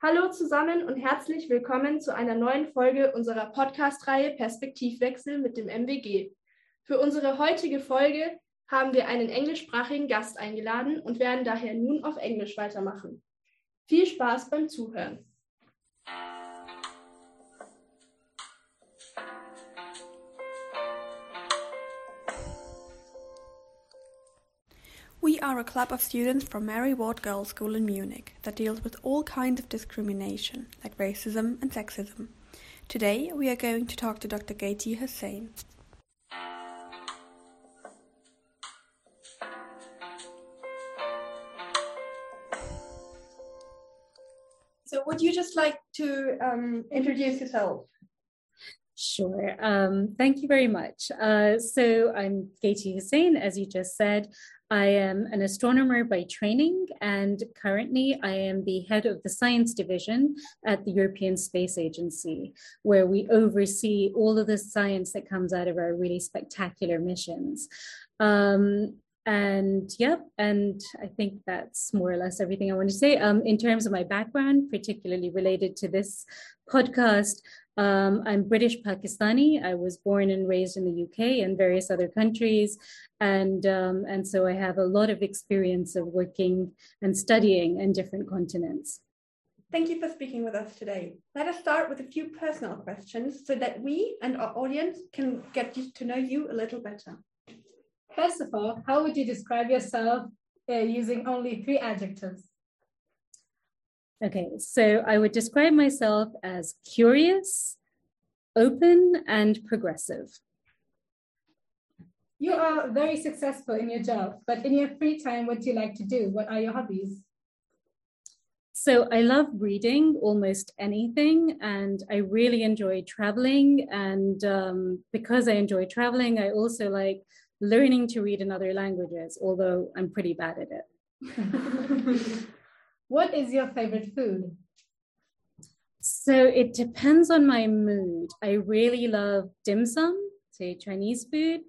Hallo zusammen und herzlich willkommen zu einer neuen Folge unserer Podcast-Reihe Perspektivwechsel mit dem MWG. Für unsere heutige Folge haben wir einen englischsprachigen Gast eingeladen und werden daher nun auf Englisch weitermachen. Viel Spaß beim Zuhören. We are a club of students from Mary Ward Girls School in Munich that deals with all kinds of discrimination, like racism and sexism. Today, we are going to talk to Dr. Gaitee Hussain. So, would you just like to um, introduce yourself? Sure. Um, thank you very much. Uh, so I'm Gaitee Hussain, as you just said. I am an astronomer by training, and currently I am the head of the science division at the European Space Agency, where we oversee all of the science that comes out of our really spectacular missions. Um, and yep and i think that's more or less everything i want to say um, in terms of my background particularly related to this podcast um, i'm british pakistani i was born and raised in the uk and various other countries and um, and so i have a lot of experience of working and studying in different continents Thank you for speaking with us today. Let us start with a few personal questions so that we and our audience can get to know you a little better. First of all, how would you describe yourself uh, using only three adjectives? Okay, so I would describe myself as curious, open, and progressive. You are very successful in your job, but in your free time, what do you like to do? What are your hobbies? So I love reading almost anything, and I really enjoy traveling. And um, because I enjoy traveling, I also like learning to read in other languages, although I'm pretty bad at it. what is your favorite food? So it depends on my mood. I really love dim sum, say Chinese food.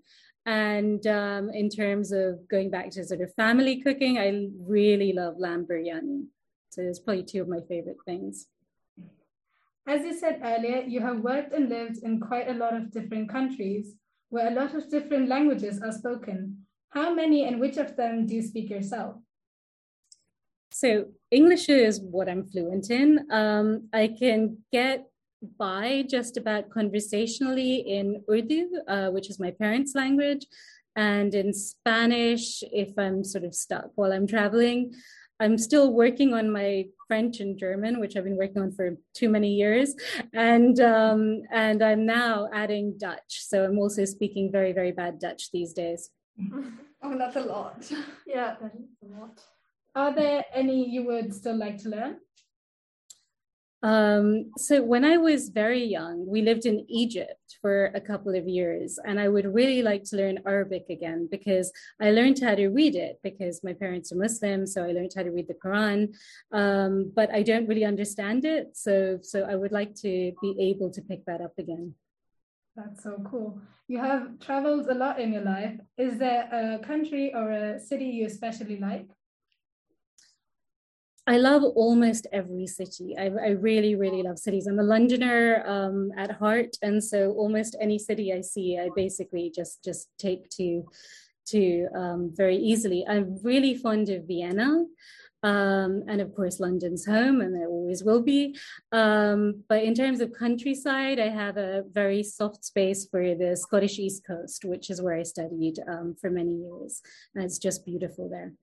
And um, in terms of going back to sort of family cooking, I really love lamb biryani. So it's probably two of my favorite things. As you said earlier, you have worked and lived in quite a lot of different countries where a lot of different languages are spoken. How many and which of them do you speak yourself? So, English is what I'm fluent in. Um, I can get by just about conversationally in Urdu, uh, which is my parents' language, and in Spanish if I'm sort of stuck while I'm traveling. I'm still working on my French and German, which I've been working on for too many years, and um, and I'm now adding Dutch. So I'm also speaking very very bad Dutch these days. oh, that's a lot. Yeah, that is a lot. Are there any you would still like to learn? Um, so when I was very young, we lived in Egypt for a couple of years, and I would really like to learn Arabic again because I learned how to read it because my parents are Muslim, so I learned how to read the Quran, um, but I don't really understand it. So so I would like to be able to pick that up again. That's so cool. You have traveled a lot in your life. Is there a country or a city you especially like? I love almost every city. I, I, really, really love cities. I'm a Londoner um, at heart, and so almost any city I see, I basically just just take to to um, very easily. I'm really fond of Vienna. Um, and of course, London's home, and there always will be. Um, but in terms of countryside, I have a very soft space for the Scottish East Coast, which is where I studied um, for many years. And it's just beautiful there.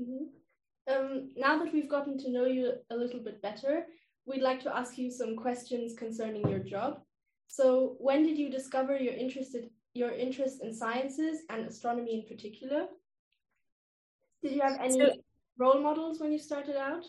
Mm-hmm. Um, now that we've gotten to know you a little bit better, we'd like to ask you some questions concerning your job. So, when did you discover your interested your interest in sciences and astronomy in particular? Did you have any so, role models when you started out?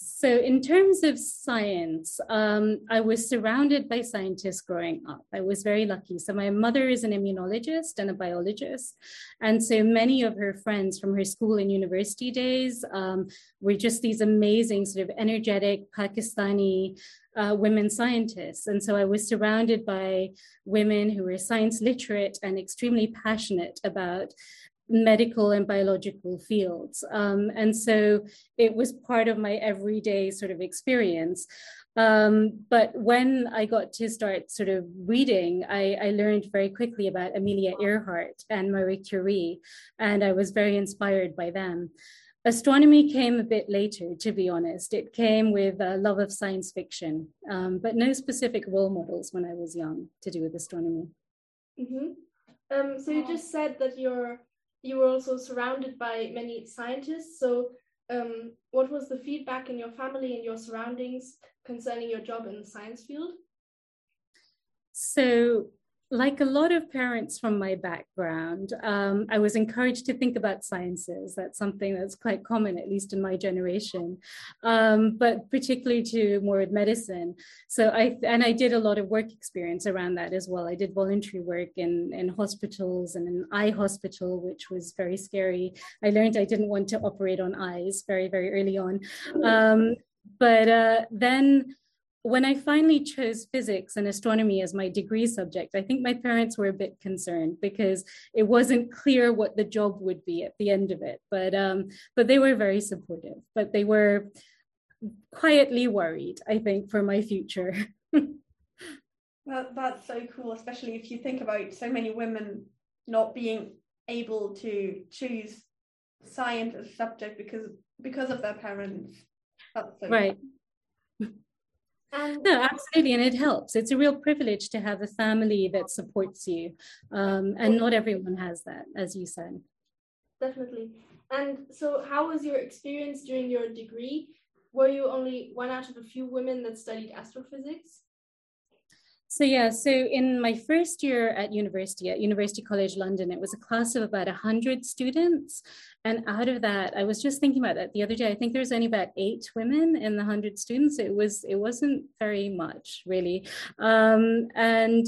So, in terms of science, um, I was surrounded by scientists growing up. I was very lucky. So, my mother is an immunologist and a biologist. And so, many of her friends from her school and university days um, were just these amazing, sort of energetic Pakistani uh, women scientists. And so, I was surrounded by women who were science literate and extremely passionate about medical and biological fields. Um, and so it was part of my everyday sort of experience. Um, but when I got to start sort of reading, I, I, learned very quickly about Amelia Earhart and Marie Curie, and I was very inspired by them. Astronomy came a bit later, to be honest. It came with a love of science fiction, um, but no specific role models when I was young to do with astronomy. Mm-hmm. Um, so you just said that you're you were also surrounded by many scientists. So um, what was the feedback in your family and your surroundings concerning your job in the science field? So like a lot of parents from my background, um, I was encouraged to think about sciences. That's something that's quite common, at least in my generation, um, but particularly to more with medicine. So I and I did a lot of work experience around that as well. I did voluntary work in in hospitals and an eye hospital, which was very scary. I learned I didn't want to operate on eyes very very early on, um, but uh, then when I finally chose physics and astronomy as my degree subject, I think my parents were a bit concerned because it wasn't clear what the job would be at the end of it. But um, but they were very supportive. But they were quietly worried, I think, for my future. that, that's so cool, especially if you think about so many women not being able to choose science as a subject because because of their parents. That's so right. Cool. And no, absolutely, and it helps. It's a real privilege to have a family that supports you, um, and not everyone has that, as you said. Definitely. And so, how was your experience during your degree? Were you only one out of a few women that studied astrophysics? So yeah, so in my first year at university, at University College London, it was a class of about 100 students. And out of that, I was just thinking about that the other day. I think there's only about eight women in the 100 students. It was it wasn't very much really. Um, and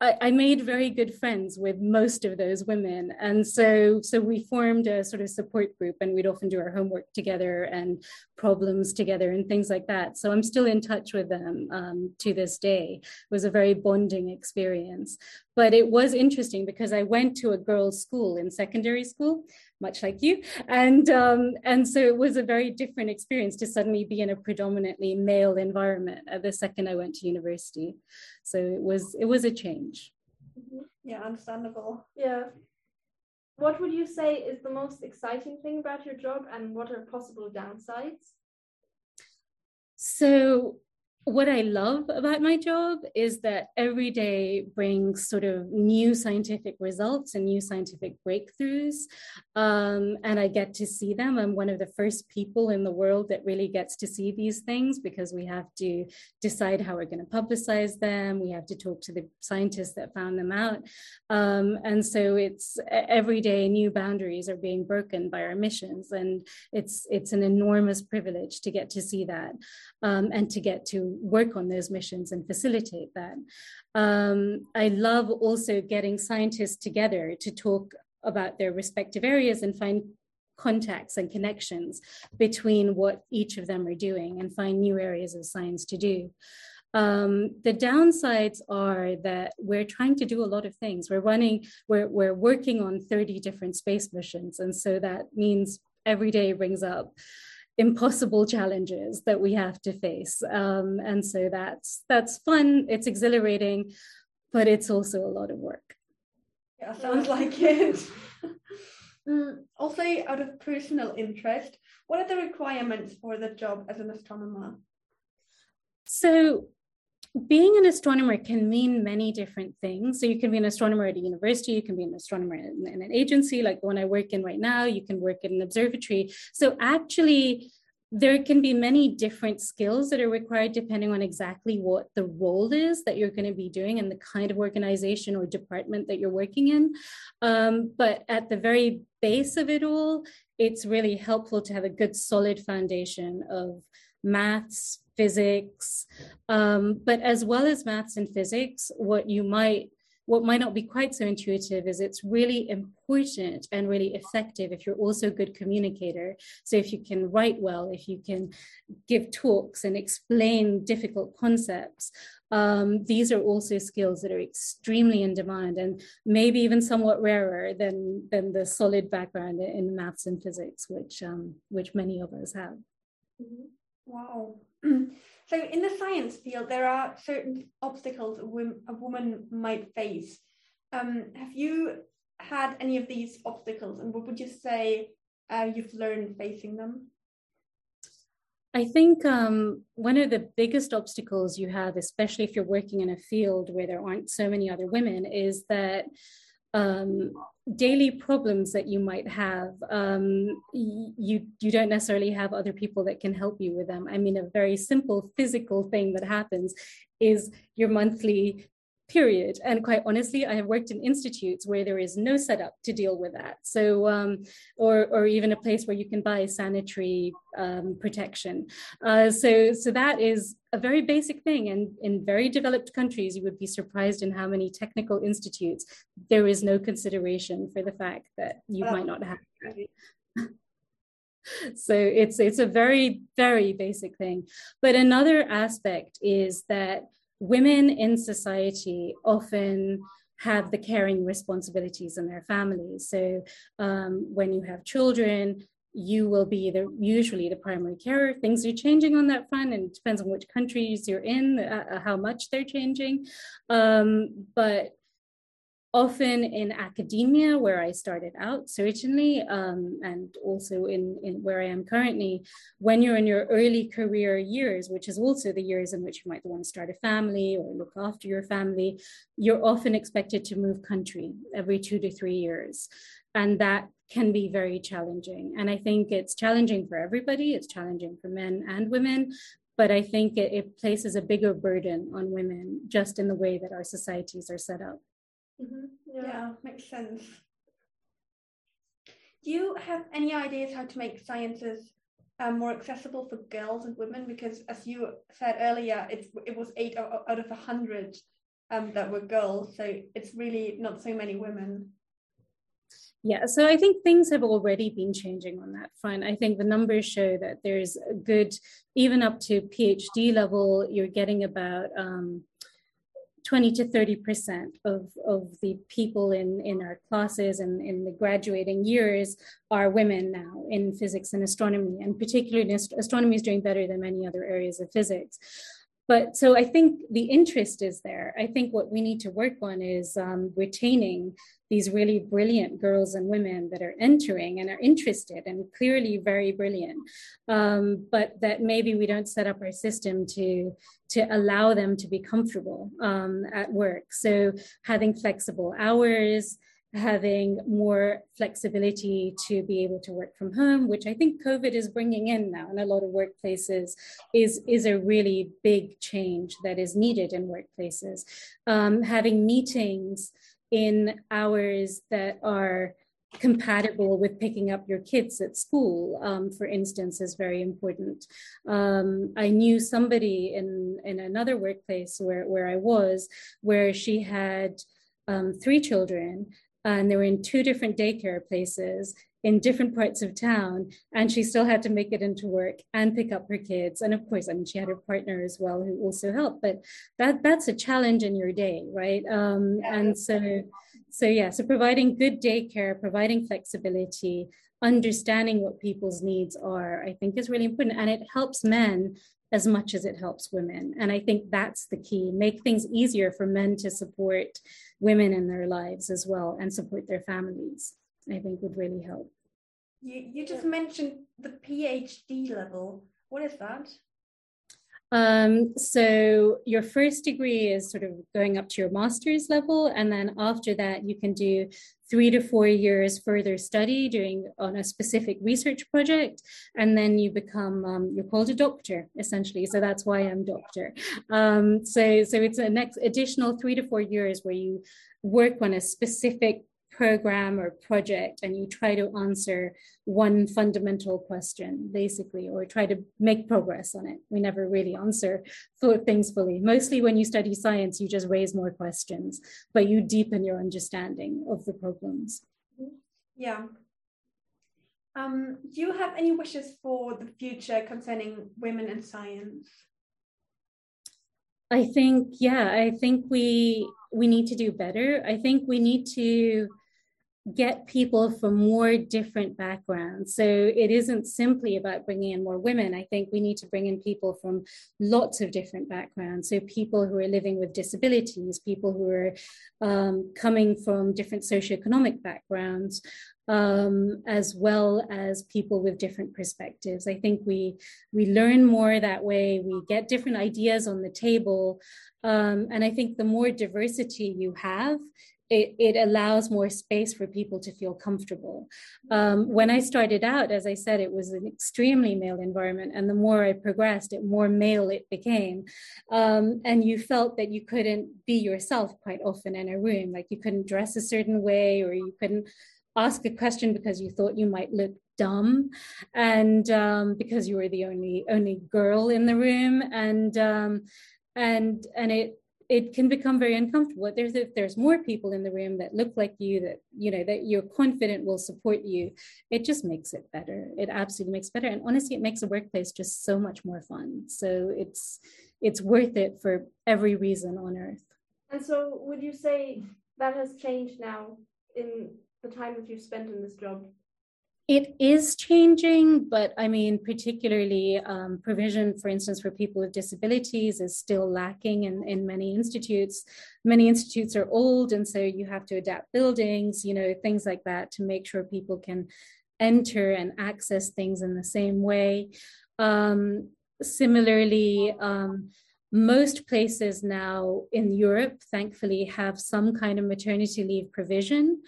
I, made very good friends with most of those women, and so so we formed a sort of support group, and we'd often do our homework together and problems together and things like that. So I'm still in touch with them um, to this day. It was a very bonding experience, but it was interesting because I went to a girls' school in secondary school, much like you, and um, and so it was a very different experience to suddenly be in a predominantly male environment at the second I went to university. So it was it was a change. Mm-hmm. Yeah, understandable. Yeah. What would you say is the most exciting thing about your job, and what are possible downsides? So what I love about my job is that every day brings sort of new scientific results and new scientific breakthroughs. Um, and I get to see them. I'm one of the first people in the world that really gets to see these things because we have to decide how we're going to publicize them. We have to talk to the scientists that found them out. Um, and so it's every day new boundaries are being broken by our missions. And it's, it's an enormous privilege to get to see that um, and to get to work on those missions and facilitate that. Um, I love also getting scientists together to talk about their respective areas and find contacts and connections between what each of them are doing and find new areas of science to do. Um, the downsides are that we're trying to do a lot of things. We're running, we're, we're working on 30 different space missions. And so that means every day brings up impossible challenges that we have to face. Um, and so that's that's fun. It's exhilarating, but it's also a lot of work. Yeah, sounds like it. mm, also, out of personal interest, what are the requirements for the job as an astronomer? So being an astronomer can mean many different things. So you can be an astronomer at a university, you can be an astronomer in, in, an agency like the one I work in right now, you can work in an observatory. So actually, there can be many different skills that are required depending on exactly what the role is that you're going to be doing and the kind of organization or department that you're working in. Um, but at the very base of it all, it's really helpful to have a good solid foundation of maths, physics, um, but as well as maths and physics, what you might what might not be quite so intuitive is it's really important and really effective if you're also a good communicator. So if you can write well, if you can give talks and explain difficult concepts, um, these are also skills that are extremely in demand and maybe even somewhat rarer than than the solid background in maths and physics, which um, which many of us have. Mm-hmm. Wow. So in the science field, there are certain obstacles a, a woman might face. Um, have you had any of these obstacles, and what would you say uh, you've learned facing them? I think um, one of the biggest obstacles you have, especially if you're working in a field where there aren't so many other women, is that um, daily problems that you might have, um, you you don't necessarily have other people that can help you with them. I mean, a very simple physical thing that happens is your monthly period. And quite honestly, I have worked in institutes where there is no setup to deal with that. So, um, or, or even a place where you can buy sanitary um, protection. Uh, so, so that is a very basic thing. And in very developed countries, you would be surprised in how many technical institutes there is no consideration for the fact that you might not have so it's it's a very very basic thing but another aspect is that women in society often have the caring responsibilities in their families. So um, when you have children, you will be the usually the primary carer. Things are changing on that front, and it depends on which countries you're in, uh, how much they're changing. Um, but often in academia where i started out certainly um, and also in, in where i am currently when you're in your early career years which is also the years in which you might want to start a family or look after your family you're often expected to move country every two to three years and that can be very challenging. And i think it's challenging for everybody it's challenging for men and women but i think it, it places a bigger burden on women just in the way that our societies are set up Mm-hmm. Yeah. yeah, makes sense. Do you have any ideas how to make sciences um, more accessible for girls and women? Because as you said earlier, it's it was eight out of a hundred um, that were girls, so it's really not so many women. Yeah, so I think things have already been changing on that front. I think the numbers show that there's a good, even up to PhD level, you're getting about um, 20 to 30 percent of, of the people in, in our classes and in the graduating years are women now in physics and astronomy and particularly astronomy is doing better than many other areas of physics but so i think the interest is there. I think what we need to work on is um, retaining these really brilliant girls and women that are entering and are interested and clearly very brilliant. Um, but that maybe we don't set up our system to to allow them to be comfortable um, at work. So having flexible hours having more flexibility to be able to work from home which i think covid is bringing in now in a lot of workplaces is is a really big change that is needed in workplaces um, having meetings in hours that are compatible with picking up your kids at school, um, for instance, is very important. Um, I knew somebody in, in another workplace where, where I was, where she had um, three children and they were in two different daycare places in different parts of town and she still had to make it into work and pick up her kids. And of course i mean she had her partner as well who also helped but that that's a challenge in your day right? Um, yeah. and so so yeah so providing good daycare providing flexibility understanding what people's needs are i think is really important. And it helps men as much as it helps women and i think that's the key make things easier for men to support women in their lives as well and support their families I think would really help. You, you just mentioned the PhD level. What is that? Um, so your first degree is sort of going up to your master's level, and then after that, you can do three to four years further study doing on a specific research project, and then you become um, you're called a doctor essentially. So that's why I'm doctor. Um, so so it's a next additional three to four years where you work on a specific program or project and you try to answer one fundamental question basically or try to make progress on it. We never really answer things fully. Mostly when you study science you just raise more questions but you deepen your understanding of the problems. Yeah. Um, do you have any wishes for the future concerning women in science? I think, yeah, I think we we need to do better. I think we need to get people from more different backgrounds. So it isn't simply about bringing in more women. I think we need to bring in people from lots of different backgrounds. So people who are living with disabilities, people who are um, coming from different socioeconomic backgrounds, um, as well as people with different perspectives. I think we we learn more that way. We get different ideas on the table, um, and I think the more diversity you have, it, it, allows more space for people to feel comfortable. Um, when I started out, as I said, it was an extremely male environment, and the more I progressed, it more male it became. Um, and you felt that you couldn't be yourself quite often in a room, like you couldn't dress a certain way, or you couldn't ask a question because you thought you might look dumb and um, because you were the only only girl in the room and um, and and it it can become very uncomfortable. There's if there's more people in the room that look like you that you know that you're confident will support you it just makes it better. It absolutely makes better. And honestly it makes the workplace just so much more fun. So it's it's worth it for every reason on earth. And so would you say that has changed now in the time that you've spent in this job? It is changing, but I mean, particularly um, provision, for instance, for people with disabilities is still lacking in, in many institutes. Many institutes are old, and so you have to adapt buildings, you know, things like that to make sure people can enter and access things in the same way. Um, similarly, um, most places now in Europe, thankfully, have some kind of maternity leave provision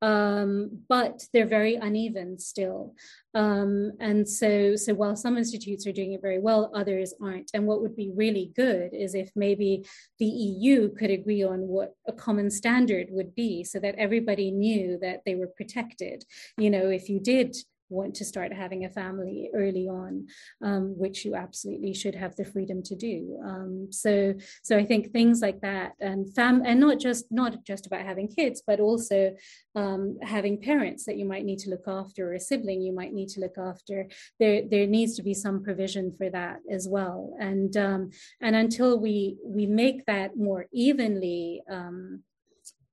um, but they're very uneven still. Um, and so, so while some institutes are doing it very well, others aren't. And what would be really good is if maybe the EU could agree on what a common standard would be, so that everybody knew that they were protected. You know, if you did want to start having a family early on, um, which you absolutely should have the freedom to do. Um, so, so I think things like that, and fam, and not just not just about having kids, but also um, having parents that you might need to look after, or a sibling you might need to look after. There, there needs to be some provision for that as well. And um, and until we we make that more evenly um,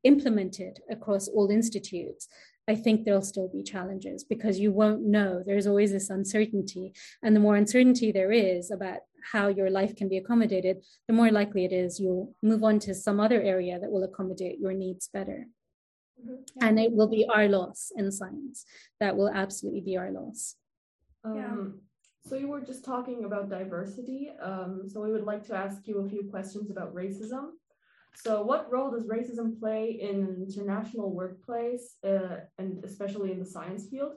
implemented across all institutes I think there'll still be challenges because you won't know. There's always this uncertainty. And the more uncertainty there is about how your life can be accommodated, the more likely it is you'll move on to some other area that will accommodate your needs better. Mm-hmm. Yeah. And it will be our loss in science. That will absolutely be our loss. Um, yeah. So you were just talking about diversity. Um, so we would like to ask you a few questions about racism. So, what role does racism play in international workplace, uh, and especially in the science field?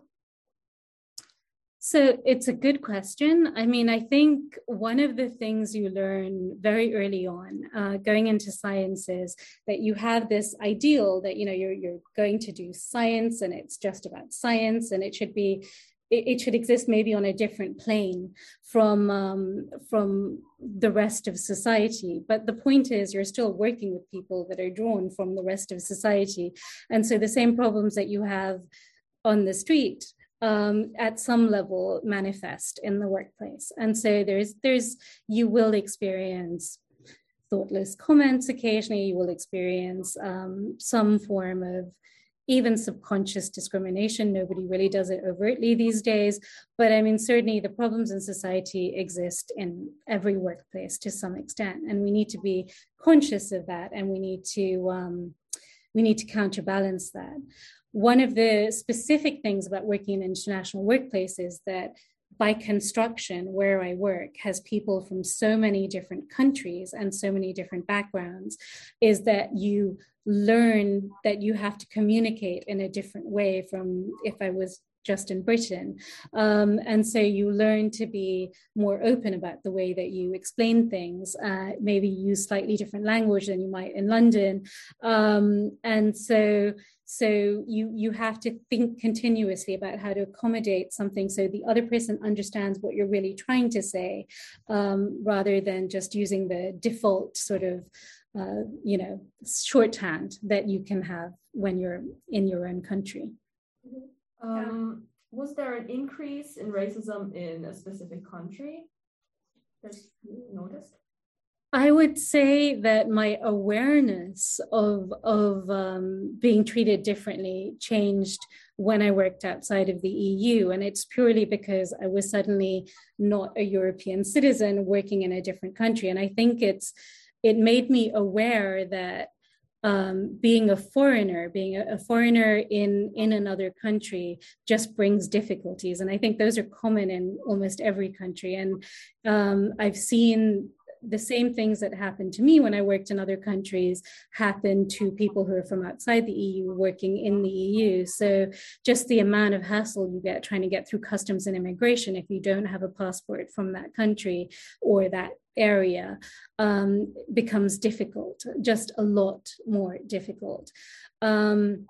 So, it's a good question. I mean, I think one of the things you learn very early on, uh, going into science, is that you have this ideal that you know you're you're going to do science, and it's just about science, and it should be it, it should exist maybe on a different plane from um, from the rest of society. But the point is, you're still working with people that are drawn from the rest of society, and so the same problems that you have on the street um, at some level manifest in the workplace. And so there's there's you will experience thoughtless comments occasionally. You will experience um, some form of even subconscious discrimination. Nobody really does it overtly these days. But I mean, certainly the problems in society exist in every workplace to some extent. And we need to be conscious of that and we need to um, we need to counterbalance that. One of the specific things about working in international workplaces that by construction, where I work has people from so many different countries and so many different backgrounds, is that you learn that you have to communicate in a different way from if I was just in Britain. Um, and so you learn to be more open about the way that you explain things, uh, maybe use slightly different language than you might in London. Um, and so so you you have to think continuously about how to accommodate something so the other person understands what you're really trying to say um, rather than just using the default sort of uh, you know shorthand that you can have when you're in your own country um, was there an increase in racism in a specific country that you noticed? I would say that my awareness of of um, being treated differently changed when I worked outside of the EU, and it's purely because I was suddenly not a European citizen working in a different country, and I think it's it made me aware that um, being a foreigner, being a, foreigner in in another country, just brings difficulties, and I think those are common in almost every country. And um, I've seen the same things that happened to me when I worked in other countries happen to people who are from outside the EU working in the EU. So just the amount of hassle you get trying to get through customs and immigration if you don't have a passport from that country or that area um, becomes difficult, just a lot more difficult. Um,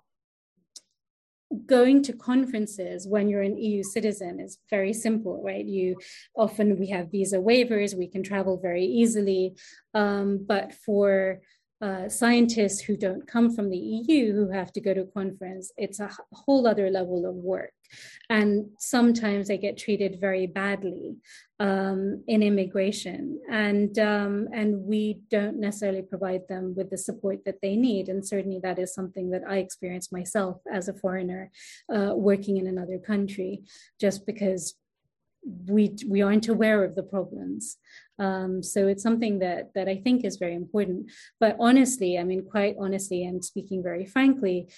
going to conferences when you're an EU citizen is very simple, right? You often we have visa waivers, we can travel very easily, um, but for uh, scientists who don't come from the EU who have to go to a conference, it's a whole other level of work. And sometimes they get treated very badly um, in immigration, and um, and we don't necessarily provide them with the support that they need. And certainly, that is something that I experienced myself as a foreigner uh, working in another country, just because we we aren't aware of the problems. Um, so it's something that that I think is very important. But honestly, I mean, quite honestly, and speaking very frankly,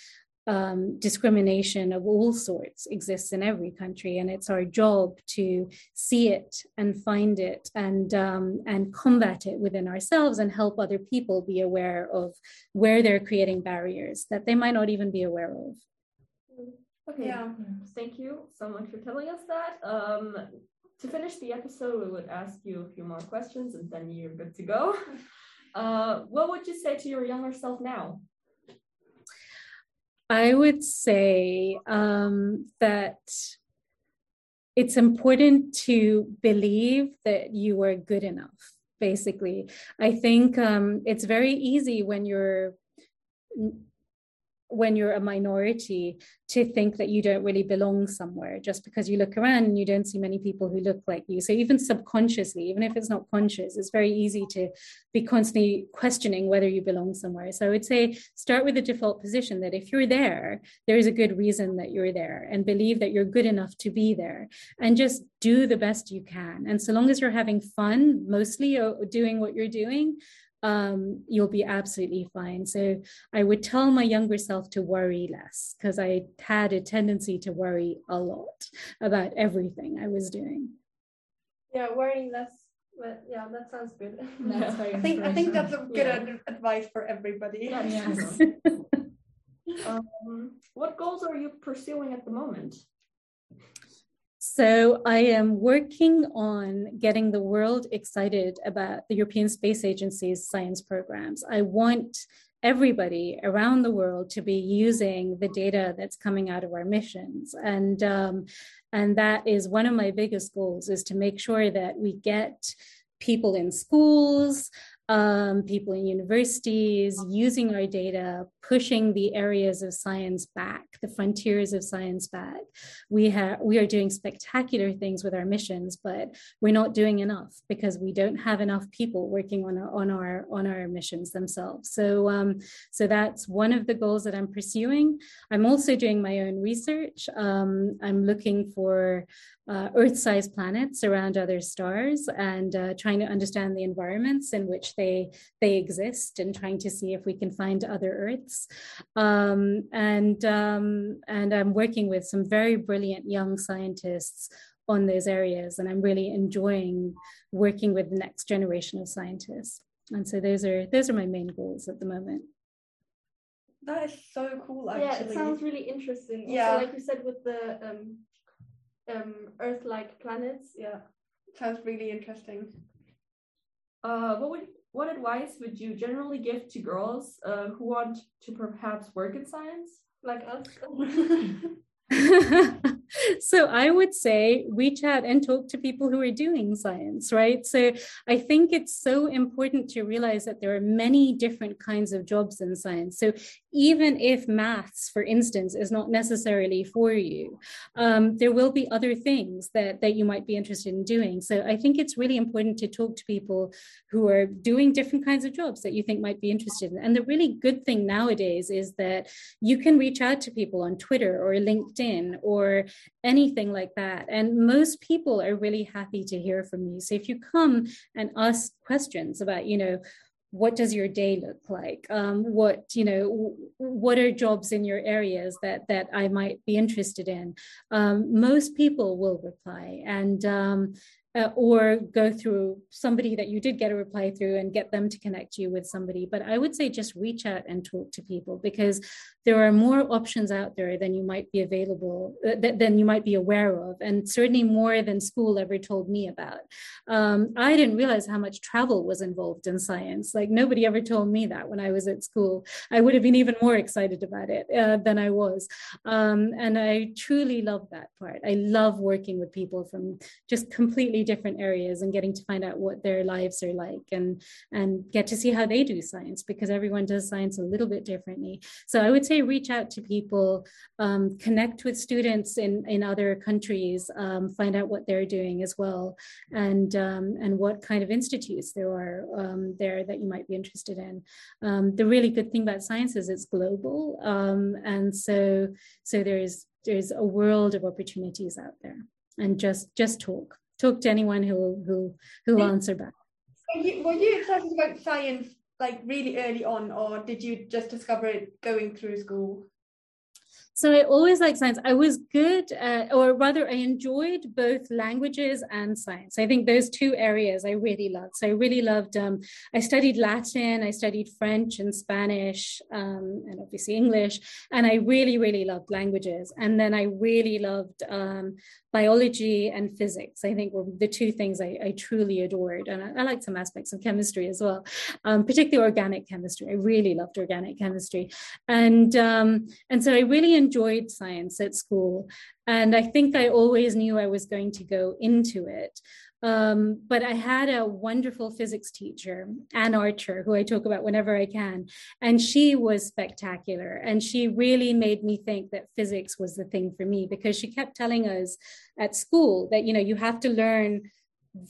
um, discrimination of all sorts exists in every country, and it's our job to see it and find it and um, and combat it within ourselves and help other people be aware of where they're creating barriers that they might not even be aware of. Okay, yeah. thank you so much for telling us that. Um, to finish the episode, we would ask you a few more questions and then you're good to go. Uh, what would you say to your younger self now? I would say um, that it's important to believe that you are good enough, basically. I think um, it's very easy when you're when you're a minority to think that you don't really belong somewhere just because you look around and you don't see many people who look like you. So even subconsciously, even if it's not conscious, it's very easy to be constantly questioning whether you belong somewhere. So I would say start with the default position that if you're there, there is a good reason that you're there and believe that you're good enough to be there and just do the best you can. And so long as you're having fun, mostly uh, doing what you're doing, um, you'll be absolutely fine. So I would tell my younger self to worry less because I had a tendency to worry a lot about everything I was doing. Yeah, worrying less. But yeah, that sounds good. That's very I think I think that's a good yeah. advice for everybody. Yes. um, what goals are you pursuing at the moment? So I am working on getting the world excited about the European Space Agency's science programs. I want everybody around the world to be using the data that's coming out of our missions and um, and that is one of my biggest goals is to make sure that we get people in schools um, people in universities using our data, pushing the areas of science back, the frontiers of science back. We have we are doing spectacular things with our missions, but we're not doing enough because we don't have enough people working on our on our on our missions themselves. So um, so that's one of the goals that I'm pursuing. I'm also doing my own research. Um, I'm looking for uh, Earth-sized planets around other stars and uh, trying to understand the environments in which they they exist and trying to see if we can find other Earths. Um, and um, and I'm working with some very brilliant young scientists on those areas, and I'm really enjoying working with the next generation of scientists. And so those are those are my main goals at the moment. That is so cool, actually. Yeah, it sounds really interesting. Also, yeah. like you said, with the um, um, Earth-like planets. Yeah, sounds really interesting. Uh, what would what advice would you generally give to girls uh, who want to perhaps work in science, like us? so I would say reach out and talk to people who are doing science, right? So I think it's so important to realize that there are many different kinds of jobs in science. So even if maths, for instance, is not necessarily for you, um, there will be other things that, that you might be interested in doing. So I think it's really important to talk to people who are doing different kinds of jobs that you think might be interested in. And the really good thing nowadays is that you can reach out to people on Twitter or LinkedIn or anything like that. And most people are really happy to hear from you. So if you come and ask questions about, you know, what does your day look like? Um, what you know what are jobs in your areas that that i might be interested in? Um, most people will reply and um, uh, or go through somebody that you did get a reply through and get them to connect you with somebody. But I would say just reach out and talk to people because there are more options out there than you might be available, uh, th- than you might be aware of, and certainly more than school ever told me about. Um, I didn't realize how much travel was involved in science. Like nobody ever told me that when I was at school. I would have been even more excited about it uh, than I was. Um, and I truly love that part. I love working with people from just completely different areas and getting to find out what their lives are like and and get to see how they do science because everyone does science a little bit differently. So i would say reach out to people um, connect with students in in other countries um, find out what they're doing as well and um, and what kind of institutes there are um, there that you might be interested in. Um, the really good thing about science is it's global um, and so so there's there's a world of opportunities out there and just just talk talk to anyone who who who will answer back. Were you, were you excited about science like really early on, or did you just discover it going through school? So I always liked science. I was good, at, or rather, I enjoyed both languages and science. I think those two areas I really loved. So I really loved. Um, I studied Latin, I studied French and Spanish, um, and obviously English, and I really, really loved languages. And then I really loved um, biology and physics. I think were the two things I, I truly adored, and I, I liked some aspects of chemistry as well, um, particularly organic chemistry. I really loved organic chemistry, and um, and so I really enjoyed science at school. And I think I always knew I was going to go into it. Um, but I had a wonderful physics teacher, Anne Archer, who I talk about whenever I can. And she was spectacular. And she really made me think that physics was the thing for me because she kept telling us at school that, you know, you have to learn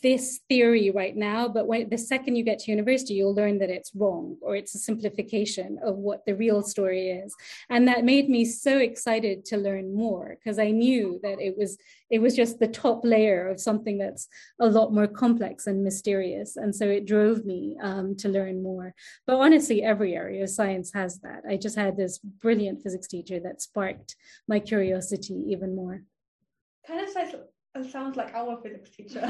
this theory right now, but when the second you get to university, you'll learn that it's wrong or it's a simplification of what the real story is. And that made me so excited to learn more because I knew that it was it was just the top layer of something that's a lot more complex and mysterious. And so it drove me um, to learn more. But honestly, every area of science has that. I just had this brilliant physics teacher that sparked my curiosity even more. Kind of says it sounds like our physics teacher.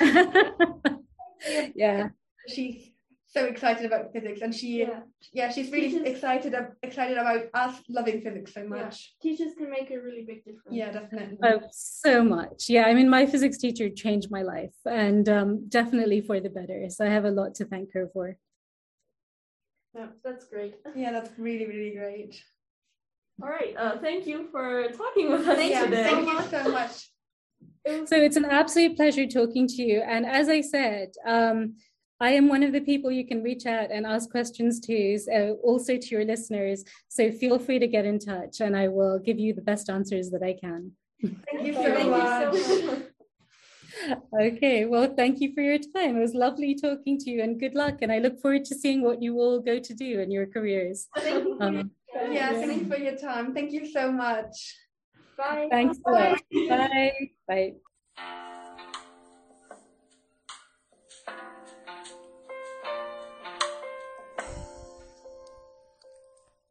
yeah. She's so excited about physics and she yeah, yeah she's really teachers, excited excited about us loving physics so much. Yeah. Teachers can make a really big difference. Yeah, definitely. Oh, so much. Yeah, I mean my physics teacher changed my life and um, definitely for the better. So I have a lot to thank her for. Yeah, that's great. Yeah, that's really, really great. All right. Uh, thank you for talking with us thank today. You, thank you so much. So it's an absolute pleasure talking to you. And as I said, um, I am one of the people you can reach out and ask questions to, uh, also to your listeners. So feel free to get in touch and I will give you the best answers that I can. Thank you so thank much. You so much. okay, well, thank you for your time. It was lovely talking to you and good luck. And I look forward to seeing what you all go to do in your careers. Thank you. Um, yeah, thank you for your time. Thank you so much. Bye. Thanks a lot. Bye. Bye.